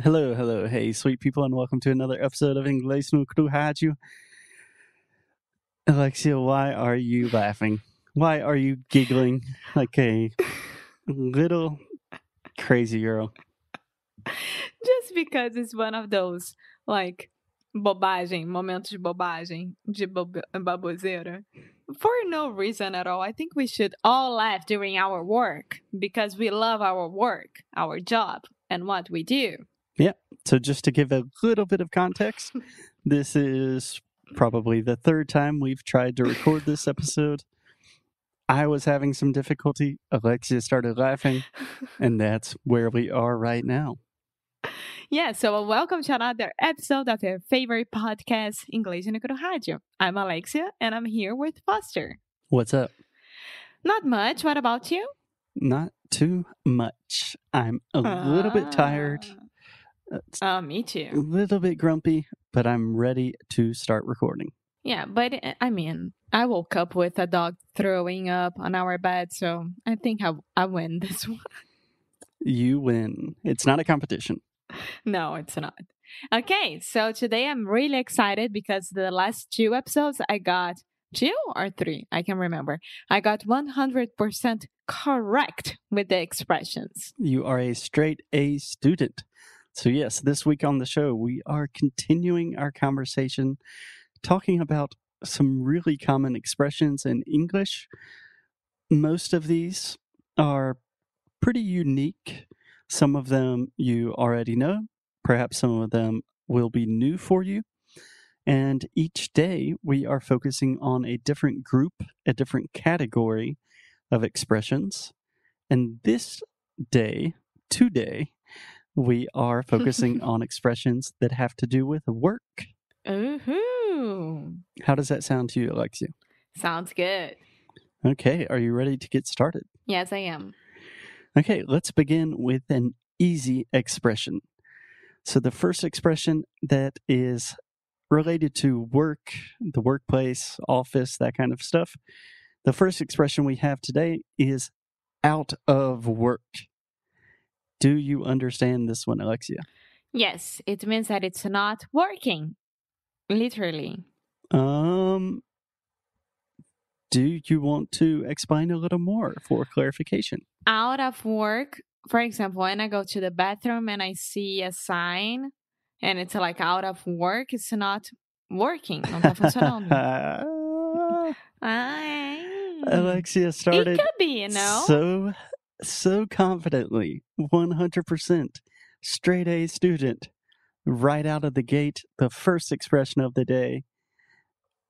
Hello, hello, hey, sweet people, and welcome to another episode of Inglês no Rádio. Alexia, why are you laughing? Why are you giggling like a little crazy girl? Just because it's one of those, like, bobagem, momentos de bobagem, de baboseira. For no reason at all. I think we should all laugh during our work because we love our work, our job, and what we do. So, just to give a little bit of context, this is probably the third time we've tried to record this episode. I was having some difficulty. Alexia started laughing, and that's where we are right now. Yeah, so uh, welcome to another episode of your favorite podcast, Inglês no Rádio. I'm Alexia, and I'm here with Foster. What's up? Not much. What about you? Not too much. I'm a little bit tired, ah. Uh, me too. a little bit grumpy, but I'm ready to start recording. Yeah, but uh, I mean, I woke up with a dog throwing up on our bed, so I think I, I win this one. You win. It's not a competition. No, it's not. Okay, so today I'm really excited because the last two episodes I got two or three, I can remember. I got 100% correct with the expressions. You are a straight A student. So, yes, this week on the show, we are continuing our conversation talking about some really common expressions in English. Most of these are pretty unique. Some of them you already know, perhaps some of them will be new for you. And each day we are focusing on a different group, a different category of expressions. And this day, today, we are focusing on expressions that have to do with work. Ooh, How does that sound to you, Alexia? sounds good. Okay, are you ready to get started? Yes, I am. Okay, let's begin with an easy expression. So, the first expression that is related to work, the workplace, office, that kind of stuff. The first expression we have today is out of work. Do you understand this one, Alexia? Yes, it means that it's not working. Literally. Um, do you want to explain a little more for clarification? Out of work, for example, when I go to the bathroom and I see a sign and it's like out of work, it's not working. Não tá funcionando. Ai. Alexia It could be, you know? so so confidently 100% straight a student right out of the gate the first expression of the day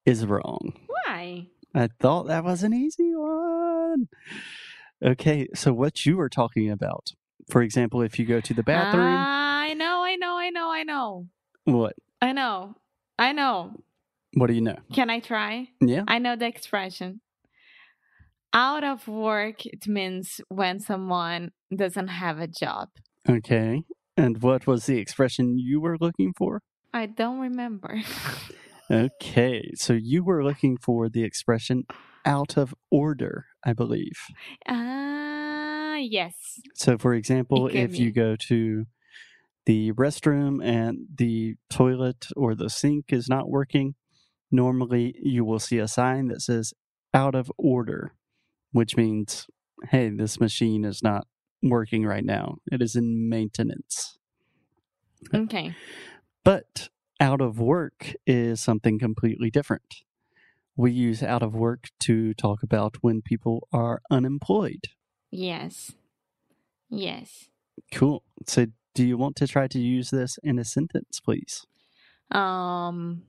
is wrong Why? i thought that was an easy one okay so what you were talking about for example if you go to the bathroom I know, I know, I know, I know. what I know. I know. what do you know Can I try? yeah I know the expression. Out of work, it means when someone doesn't have a job. okay and what was the expression you were looking for I don't remember. okay so you were looking for the expression out of order i believe Ah, yes. So, for example, if you go to the restroom and the toilet or the sink is not working, normally you will see a sign that says out of order, which means, hey, this machine is not working right now. It is in maintenance. Okay. But out of work is something completely different. We use out of work to talk about when people are unemployed. Yes. Yes. Cool. So, do you want to try to use this in a sentence, please? Um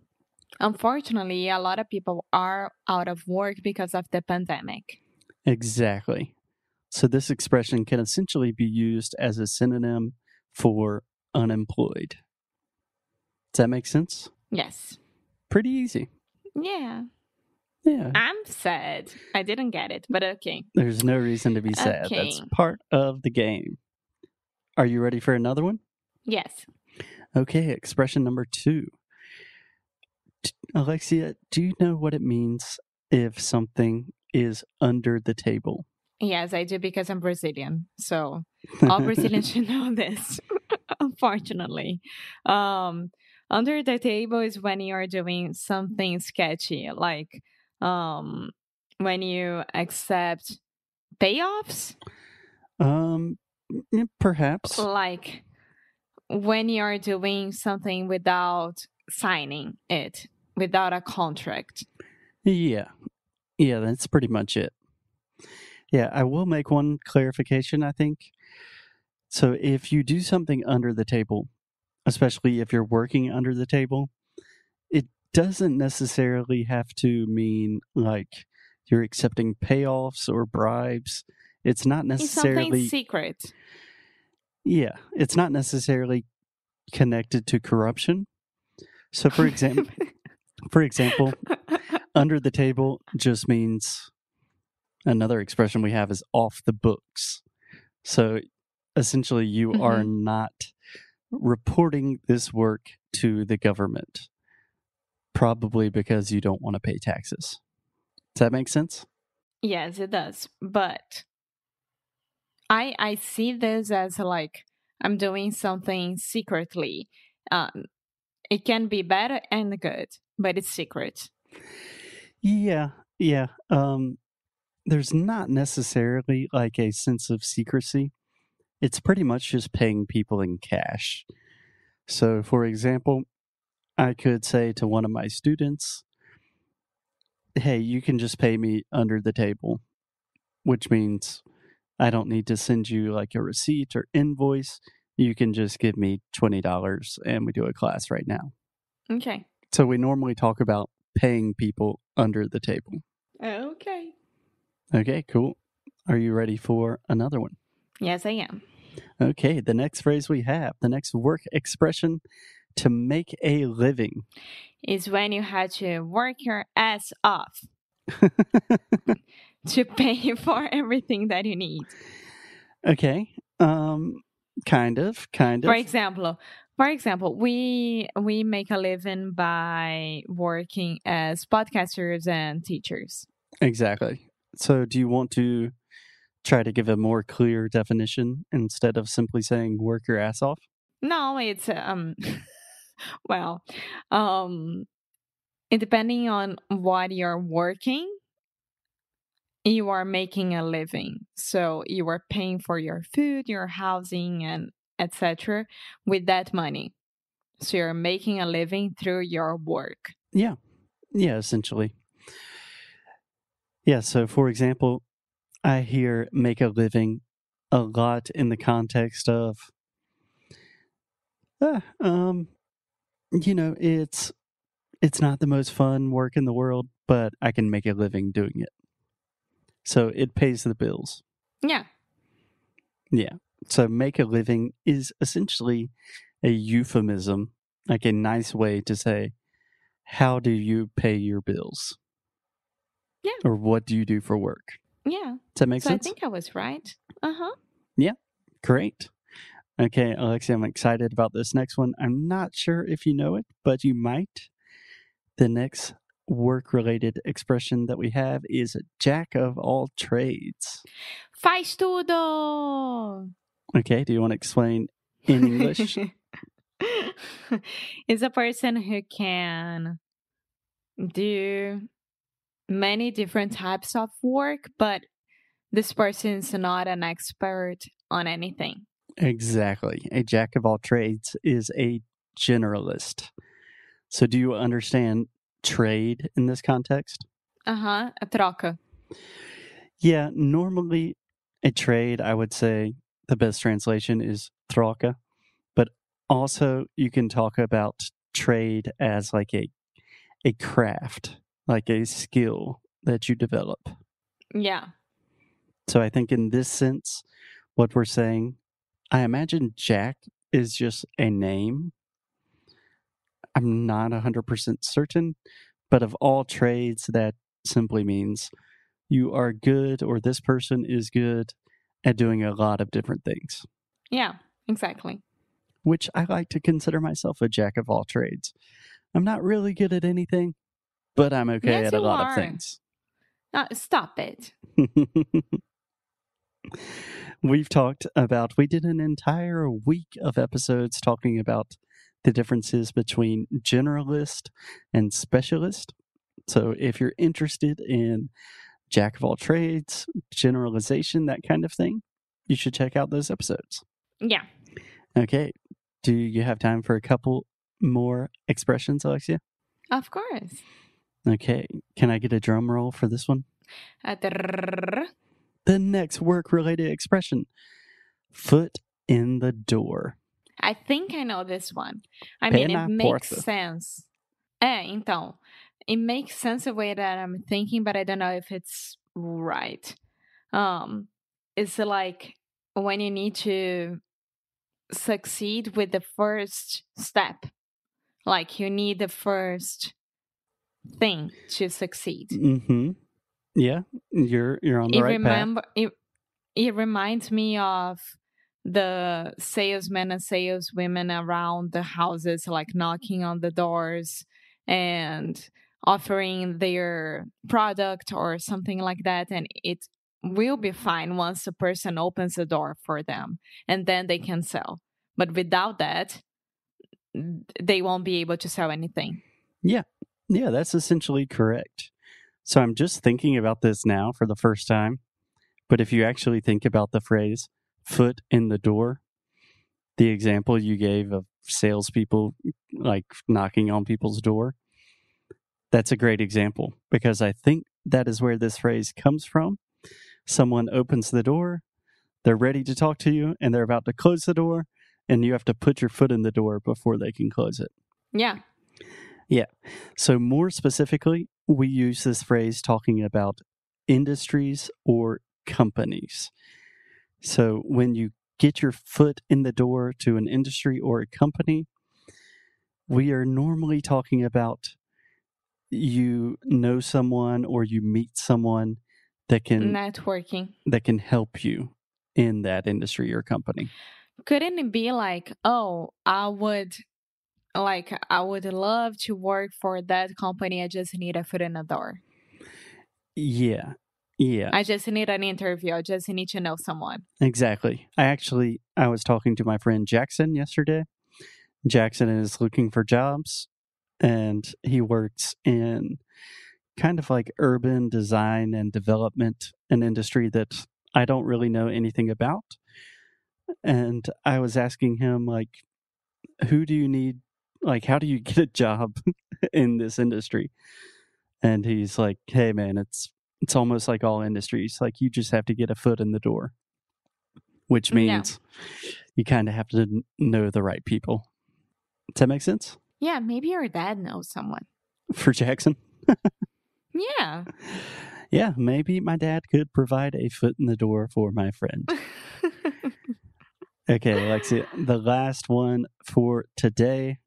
unfortunately, a lot of people are out of work because of the pandemic. Exactly. So, this expression can essentially be used as a synonym for unemployed. Does that make sense? Yes. Pretty easy. Yeah. Yeah. I'm sad. I didn't get it, but okay. There's no reason to be sad. That's part of the game. Are you ready for another one? Yes. Okay, expression number two. Alexia, do you know what it means if something is under the table? Yes, I do because I'm Brazilian. So all Brazilians should know this, unfortunately. Um, under the table is when you're doing something sketchy, like um, when you accept payoffs. Um, perhaps. Like when you're doing something without signing it, without a contract. Yeah. Yeah, that's pretty much it. Yeah, I will make one clarification, I think. So if you do something under the table, especially if you're working under the table, it doesn't necessarily have to mean like you're accepting payoffs or bribes. It's not It's necessarily something secret. Yeah, it's not necessarily connected to corruption. So for example, for example, under the table just means another expression we have is off the books. So essentially you are not reporting this work to the government probably because you don't want to pay taxes. Does that make sense? yes, it does. But I I see this as like I'm doing something secretly. Um, it can be bad and good, but it's secret. Yeah, yeah. Um, there's not necessarily like a sense of secrecy. It's pretty much just paying people in cash. So, for example, I could say to one of my students, Hey, you can just pay me under the table, which means I don't need to send you like a receipt or invoice. You can just give me $20 and we do a class right now. Okay. So, we normally talk about paying people under the table. Okay. Okay, cool. Are you ready for another one? Yes, I am. Okay, the next phrase we have, the next work expression to make a living. Is when you had to work your ass off to pay for everything that you need. okay, um, kind of, kind of. For example, for example, we we make a living by working as podcasters and teachers. Exactly. So, do you want to try to give a more clear definition instead of simply saying work your ass off? No, it's um well, um it depending on what you're working, you are making a living. So you are paying for your food, your housing and etc with that money. So you're making a living through your work. Yeah, yeah, essentially. Yeah, so for example, I hear make a living a lot in the context of, uh, um, you know, it's it's not the most fun work in the world, but I can make a living doing it. So it pays the bills. Yeah. Yeah. So make a living is essentially a euphemism, like a nice way to say, how do you pay your bills? Yeah. Or what do you do for work? Yeah. Does that make so I think I was right. Uh-huh. Yeah. Great. Okay, Alexia, I'm excited about this next one. I'm not sure if you know it, but you might. The next work related expression that we have is jack of all trades. Faz tudo. Okay, do you want to explain in English? is a person who can do many different types of work, but this person is not an expert on anything. exactly. A jack of all trades is a generalist. So, do you understand trade in this context? Uh huh. A troca. Yeah, normally a trade, I would say the best translation is troca, but also you can talk about trade as like a a craft, like a skill that you develop. Yeah. So I think in this sense, what we're saying, I imagine Jack is just a name. I'm not 100% certain, but of all trades, that simply means you are good or this person is good at doing a lot of different things, Yeah. Exactly. which I like to consider myself a jack of all trades. I'm not really good at anything, but I'm okay Yes, at a lot are. of things. Uh, stop it. We've talked about, we did an entire week of episodes talking about the differences between generalist and specialist. So if you're interested in jack of all trades, generalization, that kind of thing, you should check out those episodes. Yeah. Okay. Do you have time for a couple more expressions, Alexia? Of course. Okay. Can I get a drum roll for this one? Uh. The next work related expression foot in the door. I think I know this one. I mean, it makes porta. sense. É, então, it makes sense the way that I'm thinking, but I don't know if it's right. Um, it's like when you need to succeed with the first step, like you need the first thing to succeed. Mm-hmm. Yeah, you're you're on the it right path. it, it reminds me of the salesmen and saleswomen around the houses like knocking on the doors and offering their product or something like that and it will be fine once the person opens the door for them and then they can sell but without that they won't be able to sell anything Yeah. Yeah, that's essentially correct. So I'm just thinking about this now for the first time. But if you actually think about the phrase foot in the door, the example you gave of salespeople like knocking on people's door, that's a great example because I think that is where this phrase comes from. Someone opens the door, they're ready to talk to you, and they're about to close the door, and you have to put your foot in the door before they can close it. yeah Yeah. So, more specifically, we use this phrase talking about industries or companies. So, when you get your foot in the door to an industry or a company, we are normally talking about you know someone or you meet someone that can networking that can help you in that industry or company. couldn't it be like oh i would like i would love to work for that company i just need a foot in the door Yeah. Yeah. i just need an interview i just need to know someone Exactly. I actually I was talking to my friend Jackson yesterday. Jackson is looking for jobs and he works in kind of like urban design and development, an industry that I don't really know anything about. And I was asking him like who do you need like how do you get a job in this industry? And he's like, "Hey man, it's it's almost like all industries. Like you just have to get a foot in the door." which mm, Yeah. means you kind of have to know the right people. Does that make sense yeah maybe your dad knows someone for Jackson? yeah Yeah, maybe my dad could provide a foot in the door for my friend. Okay, Alexia, the last one for today.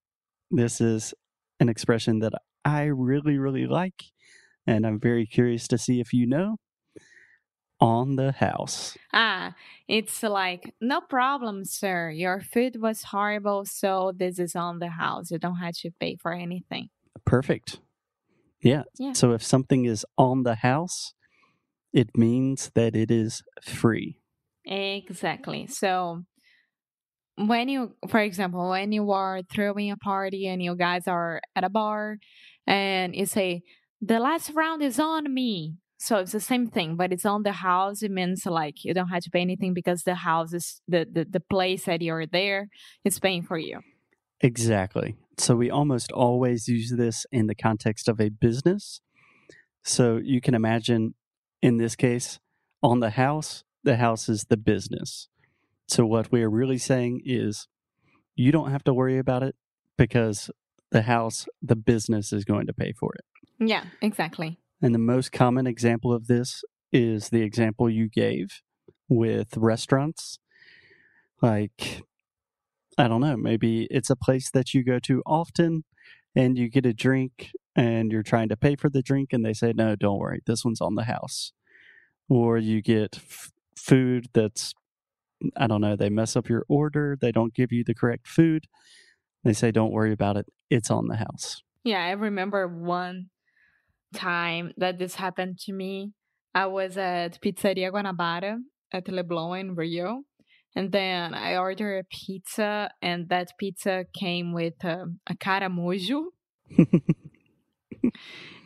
This is an expression that I really, really like, and I'm very curious to see if you know. On the house. ah it's like no problem sir your food was horrible so this is on the house you don't have to pay for anything Perfect. Yeah. Yeah. So if something is on the house, it means that it is free. Exactly. So when you for example, when you are throwing a party and you guys are at a bar and you say, The last round is on me. So it's the same thing, but it's on the house. It means like you don't have to pay anything because the house is the, the, the place that you're there is paying for you. Exactly. So we almost always use this in the context of a business. So you can imagine in this case, on the house, the house is the business. So what we are really saying is you don't have to worry about it because the house, the business is going to pay for it. Yeah, exactly. And the most common example of this is the example you gave with restaurants. Like, I don't know, maybe it's a place that you go to often and you get a drink and you're trying to pay for the drink and they say, no, don't worry, this one's on the house. Or you get f- food that's, I don't know, they mess up your order, they don't give you the correct food. They say, don't worry about it, it's on the house. Yeah, I remember one time that this happened to me. I was at Pizzeria Guanabara at Leblon in Rio. And then I ordered a pizza, and that pizza came with uh, a caramujo.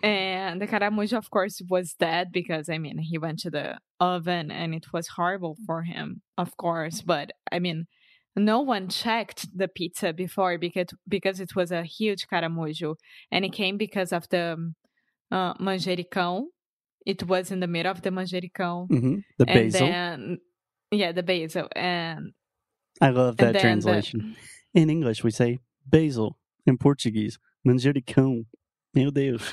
and the caramujo, of course, was dead because I mean he went to the oven and it was horrible for him, of course. But I mean, no one checked the pizza before because because it was a huge caramujo, and it came because of the um, uh, manjericão. It was in the middle of the manjericão. hmm The and basil. then yeah, the basil and I love that translation. In English, we say basil. In Portuguese, manjericão. Meu Deus.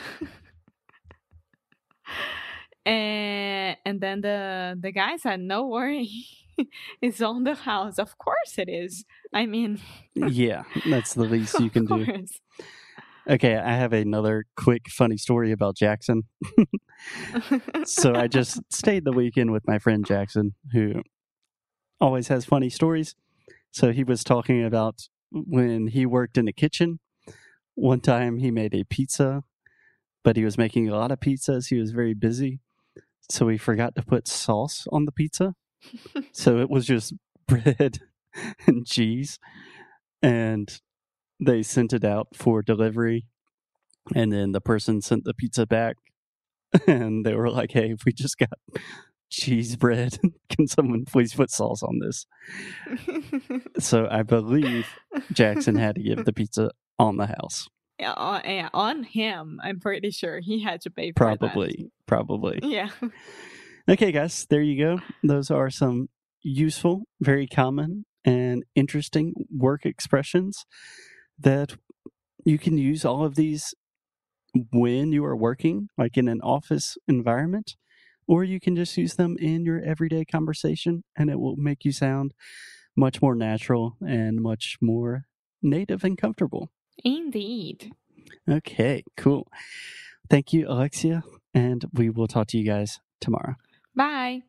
and and then the the guy said, "No worry, it's on the house. Of course it is. I mean, Yeah, that's the least you can do. Okay, I have another quick funny story about Jackson. so I just stayed the weekend with my friend Jackson, who always has funny stories. So he was talking about when he worked in the kitchen. One time he made a pizza, but he was making a lot of pizzas. He was very busy. So he forgot to put sauce on the pizza. so it was just bread and cheese. And they sent it out for delivery. And then the person sent the pizza back. And they were like, hey, we just got cheese bread. Can someone please put sauce on this? So I believe Jackson had to give the pizza on the house. yeah, on, yeah, on him. I'm pretty sure he had to pay for that. Probably. Probably. Yeah. Okay, guys, there you go. Those are some useful, very common, and interesting work expressions that you can use all of these when you are working, like in an office environment, or you can just use them in your everyday conversation and it will make you sound much more natural and much more native and comfortable. Indeed. Okay, cool. Thank you, Alexia, and we will talk to you guys tomorrow. Bye.